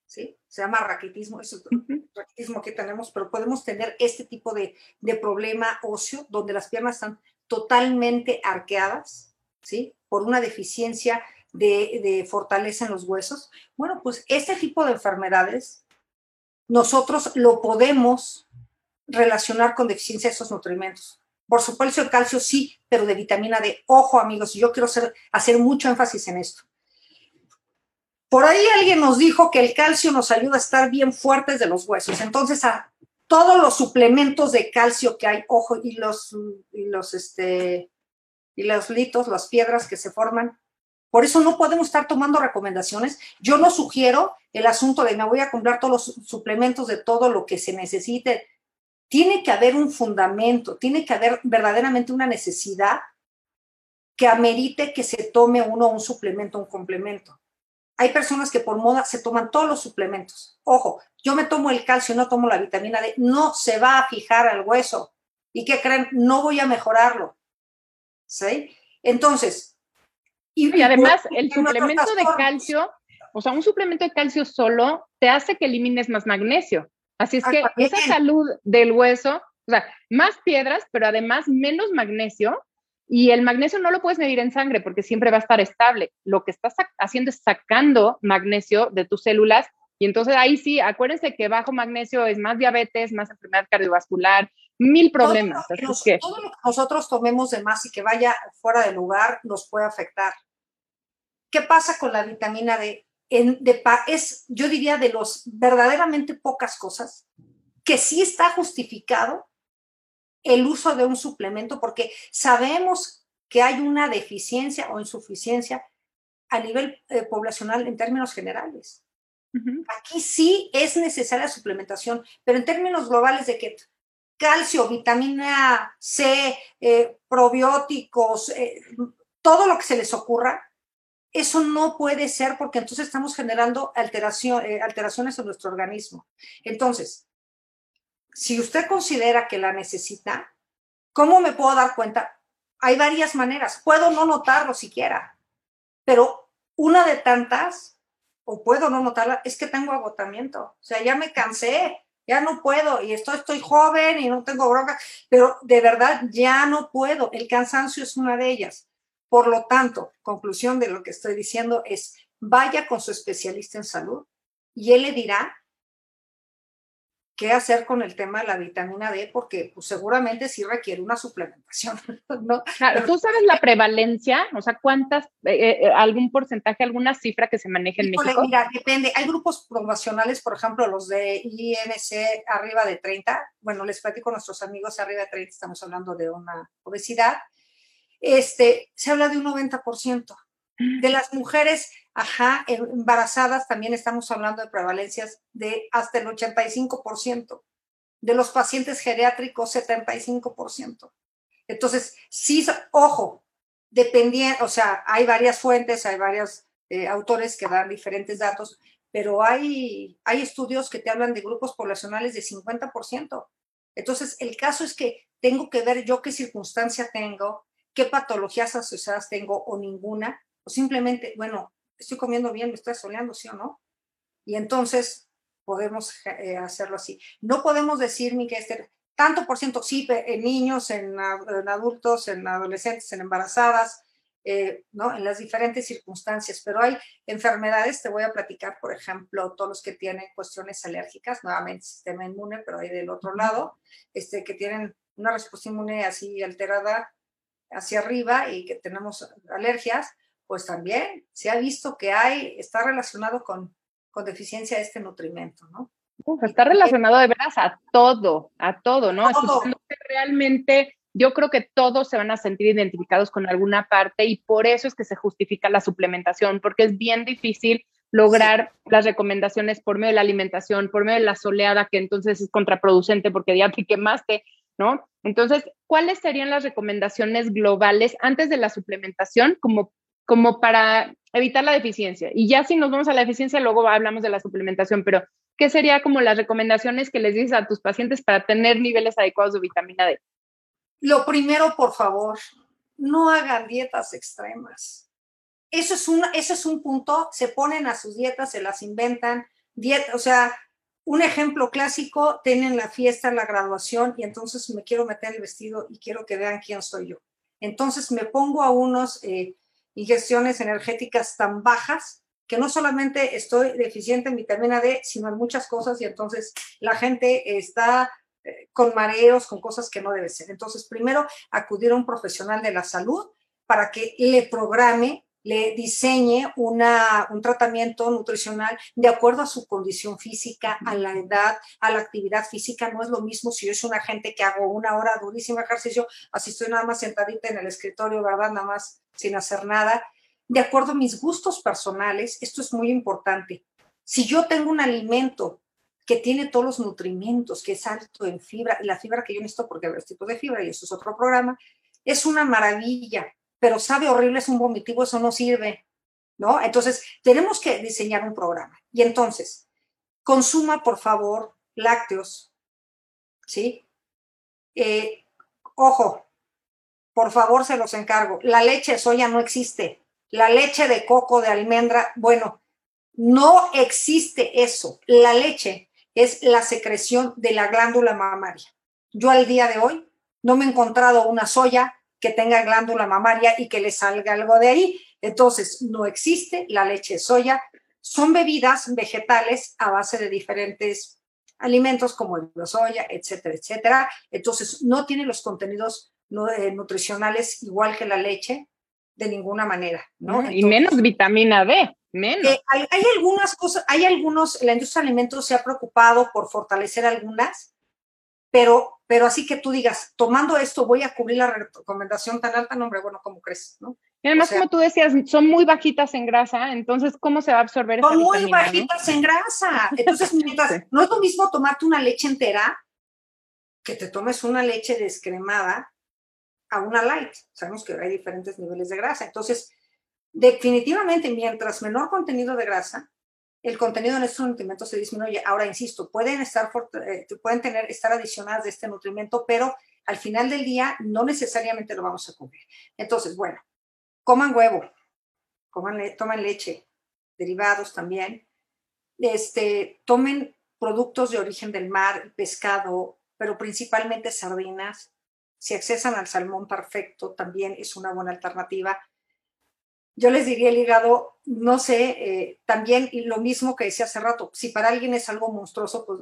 ¿Sí? Se llama raquitismo, es el raquitismo que tenemos, pero podemos tener este tipo de, problema óseo donde las piernas están totalmente arqueadas, ¿sí? Por una deficiencia de, de, fortaleza en los huesos. Bueno, pues este tipo de enfermedades nosotros lo podemos relacionar con deficiencia de esos nutrimentos. Por supuesto, el calcio sí, pero de vitamina D. Ojo, amigos, yo quiero hacer, hacer mucho énfasis en esto Por ahí alguien nos dijo que el calcio nos ayuda a estar bien fuertes de los huesos. Entonces, a todos los suplementos de calcio que hay, ojo, y los, y los, este, y los litos, las piedras que se forman. Por eso no podemos estar tomando recomendaciones. Yo no sugiero el asunto de me voy a comprar todos los suplementos de todo lo que se necesite. Tiene que haber un fundamento, tiene que haber verdaderamente una necesidad que amerite que se tome uno un suplemento, un complemento. Hay personas que por moda se toman todos los suplementos. Ojo, yo me tomo el calcio, no tomo la vitamina D, no se va a fijar al hueso. ¿Y qué creen? No voy a mejorarlo. ¿Sí? Entonces. Y, además, el suplemento de calcio, o sea, un suplemento de calcio solo te hace que elimines más magnesio. Así es que esa salud del hueso, o sea, más piedras, pero además menos magnesio, y el magnesio no lo puedes medir en sangre porque siempre va a estar estable. Lo que estás haciendo es sacando magnesio de tus células y entonces ahí sí, acuérdense que bajo magnesio es más diabetes, más enfermedad cardiovascular, mil problemas. Todo lo, que, todo lo que nosotros tomemos de más y que vaya fuera de lugar nos puede afectar. ¿Qué pasa con la vitamina D? En, de, es, yo diría, de los verdaderamente pocas cosas que sí está justificado el uso de un suplemento porque sabemos que hay una deficiencia o insuficiencia a nivel eh, poblacional en términos generales. Aquí sí es necesaria suplementación, pero en términos globales de que calcio, vitamina C, eh, probióticos, eh, todo lo que se les ocurra, eso no puede ser porque entonces estamos generando alteración, alteraciones en nuestro organismo. Entonces, si usted considera que la necesita, ¿cómo me puedo dar cuenta? Hay varias maneras. Puedo no notarlo siquiera, pero una de tantas, o puedo no notarla, es que tengo agotamiento. O sea, ya me cansé, ya no puedo, y estoy, estoy joven y no tengo bronca, pero de verdad ya no puedo. El cansancio es una de ellas. Por lo tanto, conclusión de lo que estoy diciendo es, vaya con su especialista en salud y él le dirá qué hacer con el tema de la vitamina D, porque pues, seguramente sí requiere una suplementación. ¿no? Claro, ¿Tú sabes la prevalencia? O sea, ¿cuántas, eh, eh, algún porcentaje, alguna cifra que se maneja en México? Mira, depende. Hay grupos promocionales, por ejemplo, los de INC arriba de 30. Bueno, les platico a nuestros amigos arriba de 30, estamos hablando de una obesidad. Este, se habla de un 90%. De las mujeres, ajá, embarazadas también estamos hablando de prevalencias de hasta el 85%. De los pacientes geriátricos, 75%. Entonces, sí, ojo, dependiendo, o sea, hay varias fuentes, hay varios eh, autores que dan diferentes datos, pero hay, hay estudios que te hablan de grupos poblacionales de 50%. Entonces, el caso es que tengo que ver yo qué circunstancia tengo, qué patologías asociadas tengo o ninguna, simplemente, bueno, estoy comiendo bien, me estoy soleando, ¿sí o no? Y entonces podemos eh, hacerlo así. No podemos decir, ni que este, tanto por ciento, sí, en niños, en, adultos, en adolescentes, en embarazadas, eh, ¿no? En las diferentes circunstancias, pero hay enfermedades, te voy a platicar, por ejemplo, todos los que tienen cuestiones alérgicas, nuevamente sistema inmune, pero hay del otro lado, este, que tienen una respuesta inmune así alterada hacia arriba y que tenemos alergias, pues también se ha visto que hay, está relacionado con, con deficiencia de este nutrimento, ¿no? está relacionado de veras a todo, a todo, ¿no? Todo. realmente yo creo que todos se van a sentir identificados con alguna parte y por eso es que se justifica la suplementación, porque es bien difícil lograr las recomendaciones por medio de la alimentación, por medio de la soleada, que entonces es contraproducente porque ya te quemaste, ¿no? Entonces, ¿cuáles serían las recomendaciones globales antes de la suplementación como como para evitar la deficiencia. Y ya si nos vamos a la deficiencia, luego hablamos de la suplementación, pero ¿qué sería como las recomendaciones que les dices a tus pacientes para tener niveles adecuados de vitamina D? Lo primero, por favor, no hagan dietas extremas. Eso es un, eso es un punto, se ponen a sus dietas, se las inventan, dieta, o sea, un ejemplo clásico, tienen la fiesta, la graduación y entonces me quiero meter el vestido y quiero que vean quién soy yo. Entonces me pongo a unos eh, ingestiones energéticas tan bajas que no solamente estoy deficiente en vitamina D, sino en muchas cosas y entonces la gente está eh, con mareos, con cosas que no debe ser. Entonces, primero, acudir a un profesional de la salud para que le programe le diseñe una, un tratamiento nutricional de acuerdo a su condición física, a la edad, a la actividad física. No es lo mismo si yo soy una gente que hago una hora durísimo ejercicio, así estoy nada más sentadita en el escritorio, ¿verdad? Nada más sin hacer nada. De acuerdo a mis gustos personales, esto es muy importante. Si yo tengo un alimento que tiene todos los nutrimentos, que es alto en fibra, y la fibra que yo necesito, porque hay varios tipos de fibra, y eso es otro programa, es una maravilla, pero sabe horrible, es un vomitivo, eso no sirve, ¿no? Entonces, tenemos que diseñar un programa. Y entonces, consuma, por favor, lácteos, ¿sí? Eh, ojo, por favor, se los encargo. La leche de soya no existe. La leche de coco, de almendra, bueno, no existe eso. La leche es la secreción de la glándula mamaria. Yo al día de hoy no me he encontrado una soya que tenga glándula mamaria y que le salga algo de ahí. Entonces, no existe la leche de soya. Son bebidas vegetales a base de diferentes alimentos como la soya, etcétera, etcétera. Entonces, no tiene los contenidos eh, nutricionales igual que la leche de ninguna manera, ¿no? y menos vitamina D. Menos. Eh, hay, algunas cosas, hay algunos, la industria de alimentos se ha preocupado por fortalecer algunas, pero, pero así que tú digas, tomando esto voy a cubrir la recomendación tan alta, no, hombre, bueno, ¿cómo crees? ¿no? Y además, como tú decías, son muy bajitas en grasa, entonces, ¿cómo se va a absorber Son muy bajitas en grasa. Entonces, mientras, no es lo mismo tomarte una leche entera que te tomes una leche descremada a una light. Sabemos que hay diferentes niveles de grasa. Entonces, Definitivamente, mientras menor contenido de grasa, el contenido en estos nutrimentos se disminuye. Ahora, insisto, pueden estar, eh, pueden tener, estar adicionadas de este nutrimento, pero al final del día no necesariamente lo vamos a cubrir. Entonces, bueno, coman huevo, coman, tomen leche, derivados también, este, tomen productos de origen del mar, pescado, pero principalmente sardinas. Si accesan al salmón perfecto, también es una buena alternativa yo les diría el hígado, no sé, eh, también lo mismo que decía hace rato, si para alguien es algo monstruoso, pues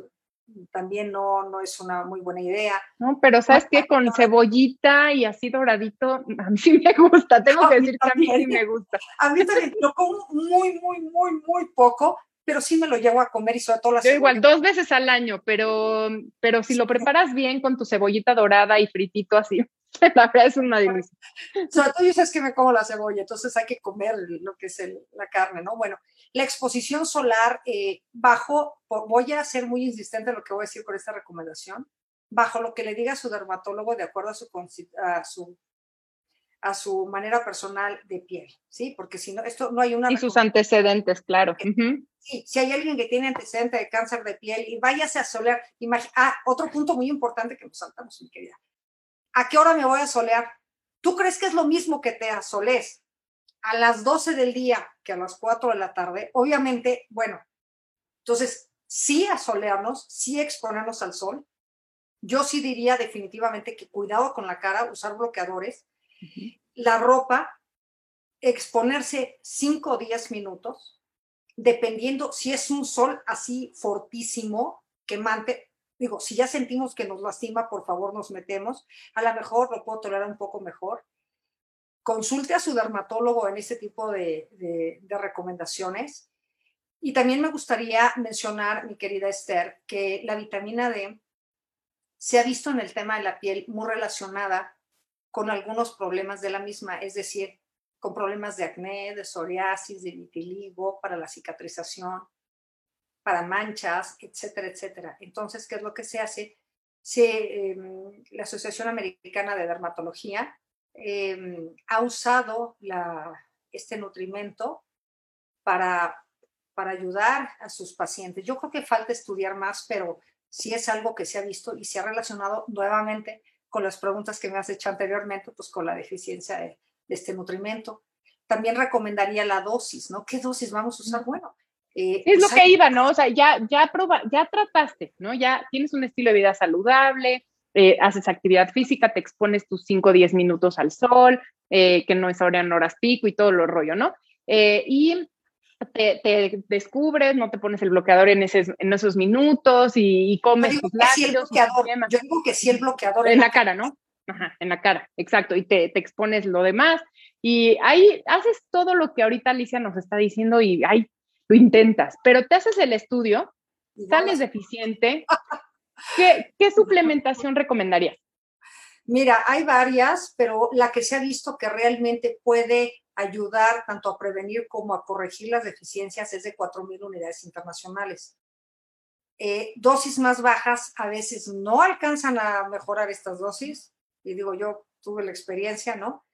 también no, no es una muy buena idea. No, pero sabes que con cebollita y así doradito, a mí sí me gusta, tengo que decir que a mí sí me gusta. A mí también lo como muy, muy, muy, muy poco, pero sí me lo llevo a comer y sobre todo la Yo igual, dos veces al año, pero, pero si lo preparas bien con tu cebollita dorada y fritito así, la verdad es una delicia. Sobre todo dices que me como la cebolla, entonces hay que comer lo que es la carne, ¿no? Bueno, la exposición solar eh, bajo, voy a ser muy insistente en lo que voy a decir con esta recomendación, bajo lo que le diga su dermatólogo de acuerdo a su, a su, a su manera personal de piel, ¿sí? Porque si no, esto no hay una... Y sus antecedentes, claro. Sí, si hay alguien que tiene antecedente de cáncer de piel y váyase a solear, ah, otro punto muy importante que nos saltamos, mi querida ¿A qué hora me voy a solear? ¿Tú crees que es lo mismo que te asoles a las 12 del día que a las 4 de la tarde? Obviamente, bueno, entonces sí asolearnos, sí exponernos al sol. Yo sí diría definitivamente que cuidado con la cara, usar bloqueadores. La ropa, exponerse 5 o 10 minutos, dependiendo si es un sol así fortísimo, quemante, Digo, si ya sentimos que nos lastima, por favor nos metemos. A lo mejor lo puedo tolerar un poco mejor. Consulte a su dermatólogo en este tipo de, de, recomendaciones. Y también me gustaría mencionar, mi querida Esther, que la vitamina D se ha visto en el tema de la piel muy relacionada con algunos problemas de la misma, es decir, con problemas de acné, de psoriasis, de vitiligo, para la cicatrización, para manchas, etcétera, etcétera. Entonces, ¿qué es lo que se hace? Se, em, la Asociación Americana de Dermatología em, ha usado la, este nutrimento para, para ayudar a sus pacientes. Yo creo que falta estudiar más, pero sí es algo que se ha visto y se ha relacionado nuevamente con las preguntas que me has hecho anteriormente, pues con la deficiencia de, de este nutrimento. También recomendaría la dosis, ¿no? ¿Qué dosis vamos a usar? Bueno, eh, es lo que iba, ¿no? O sea, ya, ya, proba, ya trataste, ¿no? Ya tienes un estilo de vida saludable, eh, haces actividad física, te expones tus 5 o 10 minutos al sol, eh, que no es ahora en horas pico y todo lo rollo, ¿no? y te, descubres, no te pones el bloqueador en, ese, en esos minutos y, comes tus lácteos. yo digo que sí el bloqueador. En la cara, ¿no? Ajá, en la cara, exacto, y te, te, expones lo demás. Y ahí haces todo lo que ahorita Alicia nos está diciendo y ahí lo intentas, pero te haces el estudio, sales deficiente. ¿Qué, ¿Qué suplementación recomendarías? Mira, hay varias, pero la que se ha visto que realmente puede ayudar tanto a prevenir como a corregir las deficiencias es de 4.000 unidades internacionales. Eh, dosis más bajas a veces no alcanzan a mejorar estas dosis, y digo, yo tuve la experiencia, ¿no?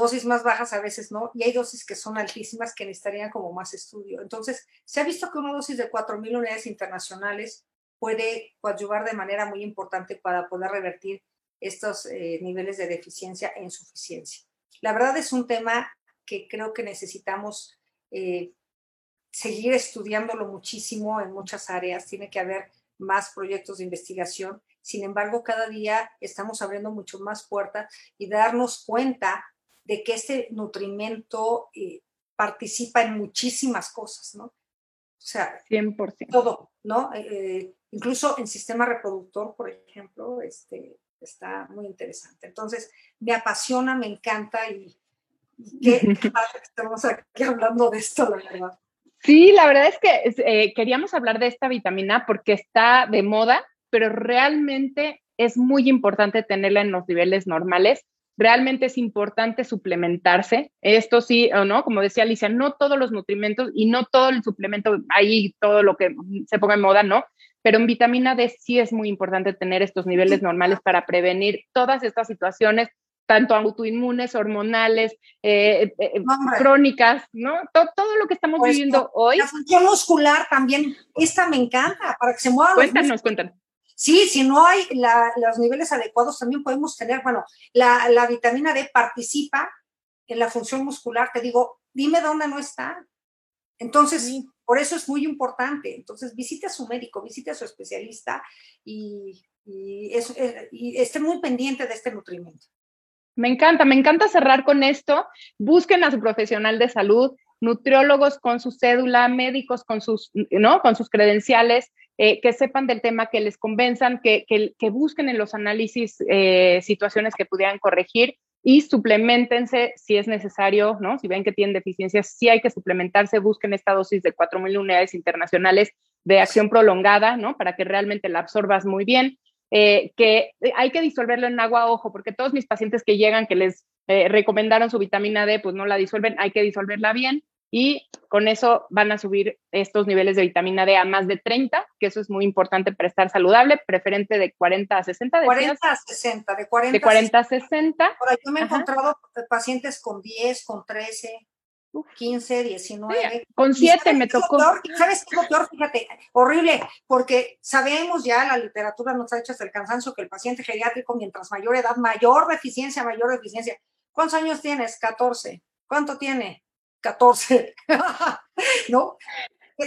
Dosis más bajas a veces no, y hay dosis que son altísimas que necesitarían como más estudio. Entonces, se ha visto que una dosis de 4.000 unidades internacionales puede coadyuvar de manera muy importante para poder revertir estos eh, niveles de deficiencia e insuficiencia. La verdad es un tema que creo que necesitamos eh, seguir estudiándolo muchísimo en muchas áreas. Tiene que haber más proyectos de investigación. Sin embargo, cada día estamos abriendo mucho más puertas y darnos cuenta de que este nutrimento eh, participa en muchísimas cosas, ¿no? O sea, 100%. Todo, ¿no? Eh, incluso en sistema reproductor, por ejemplo, este, está muy interesante. Entonces, me apasiona, me encanta y, Qué, estamos aquí hablando de esto, la verdad. Sí, la verdad es que eh, queríamos hablar de esta vitamina porque está de moda, pero realmente es muy importante tenerla en los niveles normales. Realmente es importante suplementarse. Esto sí o no, como decía Alicia, no todos los nutrimentos y no todo el suplemento, ahí todo lo que se ponga en moda, no. Pero en vitamina D sí es muy importante tener estos niveles normales para prevenir todas estas situaciones tanto autoinmunes, hormonales, eh, eh, eh, crónicas, ¿no? Todo, lo que estamos pues, viviendo hoy. La función muscular también, esta me encanta, para que se mueva. Cuéntanos, cuéntanos. Sí, si no hay los niveles adecuados, también podemos tener, bueno, la, vitamina D participa en la función muscular. Te digo, dime dónde no está. Entonces, por eso es muy importante. Entonces, visite a su médico, visite a su especialista y, y esté muy pendiente de este nutrimento. Me encanta, me encanta cerrar con esto. Busquen a su profesional de salud, nutriólogos con su cédula, médicos con sus, ¿no? con sus credenciales, eh, que sepan del tema, que les convenzan, que, que, busquen en los análisis eh, situaciones que pudieran corregir y suplementense si es necesario, ¿no? Si ven que tienen deficiencias, sí hay que suplementarse, busquen esta dosis de 4.000 unidades internacionales de acción prolongada, ¿no? Para que realmente la absorbas muy bien. Eh, que hay que disolverlo en agua, ojo, porque todos mis pacientes que llegan, que les recomendaron su vitamina D, pues no la disuelven, hay que disolverla bien y con eso van a subir estos niveles de vitamina D a más de 30, que eso es muy importante para estar saludable, preferente de 40 a 60. De 40 a 60, de 40, de 40 a 60. Por ahí yo me he encontrado pacientes con 10, con 13, 15, 19. con 7 me tocó. ¿Sabes qué es lo peor? Fíjate, horrible, porque sabemos ya, la literatura nos ha hecho hasta el cansancio que el paciente geriátrico, mientras mayor edad, mayor deficiencia, mayor deficiencia. ¿Cuántos años tienes? 14. ¿Cuánto tiene? 14. ¿No?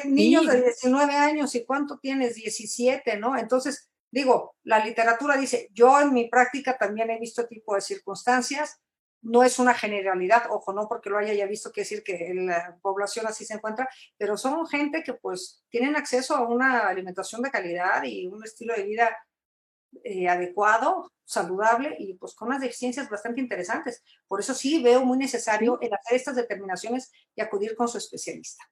Niños de 19 años, ¿y cuánto tienes? 17, ¿no? Entonces, digo, la literatura dice, yo en mi práctica también he visto tipo de circunstancias no es una generalidad, ojo, no porque lo haya ya visto, quiere decir que la población así se encuentra, pero son gente que pues tienen acceso a una alimentación de calidad y un estilo de vida eh, adecuado, saludable y pues con unas deficiencias bastante interesantes. Por eso sí veo muy necesario el hacer estas determinaciones y acudir con su especialista.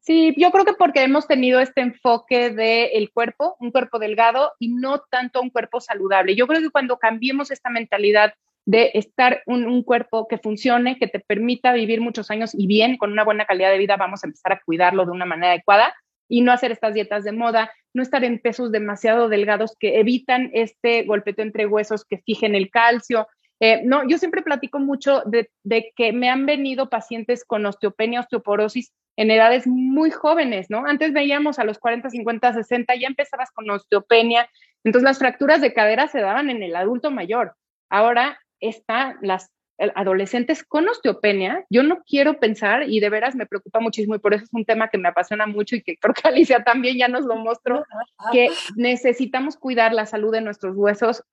Sí, yo creo que porque hemos tenido este enfoque del cuerpo, un cuerpo delgado y no tanto un cuerpo saludable. Yo creo que cuando cambiemos esta mentalidad de estar un, un, cuerpo que funcione, que te permita vivir muchos años y bien, con una buena calidad de vida, vamos a empezar a cuidarlo de una manera adecuada y no hacer estas dietas de moda, no estar en pesos demasiado delgados que evitan este golpeteo entre huesos que fijen el calcio. Eh, no, yo siempre platico mucho de, de, que me han venido pacientes con osteopenia, osteoporosis en edades muy jóvenes, ¿no? Antes veíamos a los 40, 50, 60, ya empezabas con osteopenia, entonces las fracturas de cadera se daban en el adulto mayor. Ahora están las adolescentes con osteopenia, yo no quiero pensar y de veras me preocupa muchísimo y por eso es un tema que me apasiona mucho y que creo que Alicia también ya nos lo mostró, que necesitamos cuidar la salud de nuestros huesos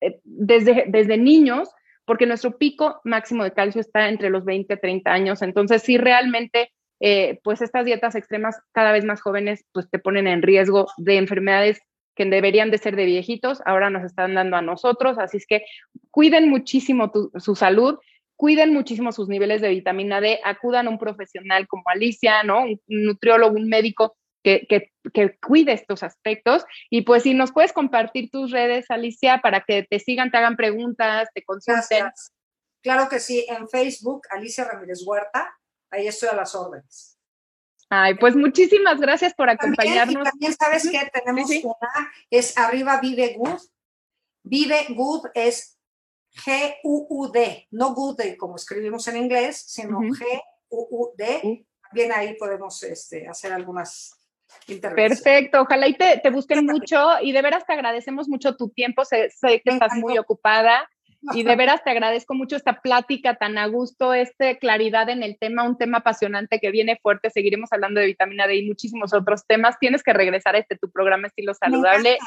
eh, desde, desde niños, porque nuestro pico máximo de calcio está entre los 20 y 30 años, entonces sí realmente eh, pues estas dietas extremas cada vez más jóvenes pues te ponen en riesgo de enfermedades que deberían de ser de viejitos, ahora nos están dando a nosotros, así es que cuiden muchísimo su salud, cuiden muchísimo sus niveles de vitamina D, acudan a un profesional como Alicia, ¿no? Un nutriólogo, un médico que, que, cuide estos aspectos. Y pues si nos puedes compartir tus redes, Alicia, para que te sigan, te hagan preguntas, te consulten. Claro que sí, en Facebook, Alicia Ramírez Huerta, ahí estoy a las órdenes. Ay, pues muchísimas gracias por acompañarnos. También, sabes que tenemos una, es arriba Vive Good. Vive Good es G-U-U-D, no good como escribimos en inglés, sino G-U-U-D. También ahí podemos este, hacer algunas Perfecto, ojalá y te, te, busquen mucho y de veras te agradecemos mucho tu tiempo, sé, sé que estás muy ocupada y de veras te agradezco mucho esta plática tan a gusto, esta claridad en el tema, un tema apasionante que viene fuerte. Seguiremos hablando de vitamina D y muchísimos otros temas. Tienes que regresar a este tu programa Estilo Saludable.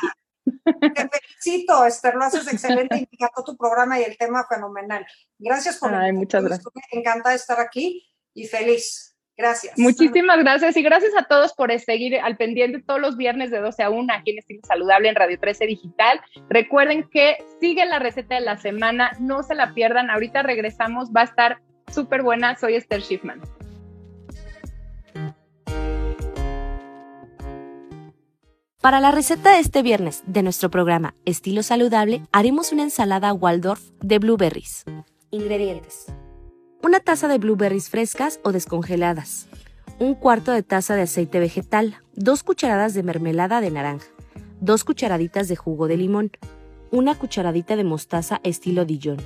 Te felicito, Esther, lo haces excelente, indicando tu programa y el tema fenomenal. Gracias por Ay, muchas gracias. Me encanta estar aquí y feliz. Gracias. Muchísimas gracias y gracias a todos por seguir al pendiente todos los viernes de 12 a 1 aquí en Estilo Saludable en Radio 13 Digital. Recuerden que sigue la receta de la semana, no se la pierdan. Ahorita regresamos, va a estar súper buena. Soy Esther Schiffman. Para la receta de este viernes de nuestro programa Estilo Saludable, haremos una ensalada Waldorf de blueberries. Ingredientes una taza de blueberries frescas o descongeladas, un cuarto de taza de aceite vegetal, dos cucharadas de mermelada de naranja, dos cucharaditas de jugo de limón, una cucharadita de mostaza estilo Dijon,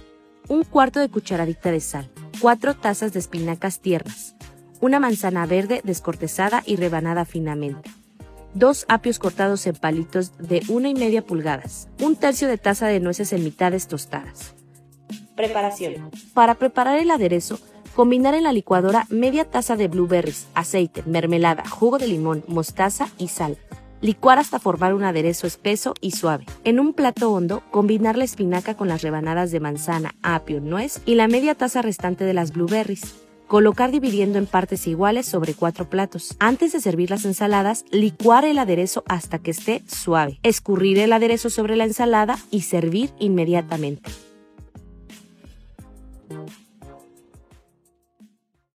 un cuarto de cucharadita de sal, cuatro tazas de espinacas tiernas, una manzana verde descortezada y rebanada finamente, dos apios cortados en palitos de una y media pulgadas, un tercio de taza de nueces en mitades tostadas, Preparación. Para preparar el aderezo, combinar en la licuadora media taza de blueberries, aceite, mermelada, jugo de limón, mostaza y sal. Licuar hasta formar un aderezo espeso y suave. En un plato hondo, combinar la espinaca con las rebanadas de manzana, apio, nuez y la media taza restante de las blueberries. Colocar dividiendo en partes iguales sobre cuatro platos. Antes de servir las ensaladas, licuar el aderezo hasta que esté suave. Escurrir el aderezo sobre la ensalada y servir inmediatamente.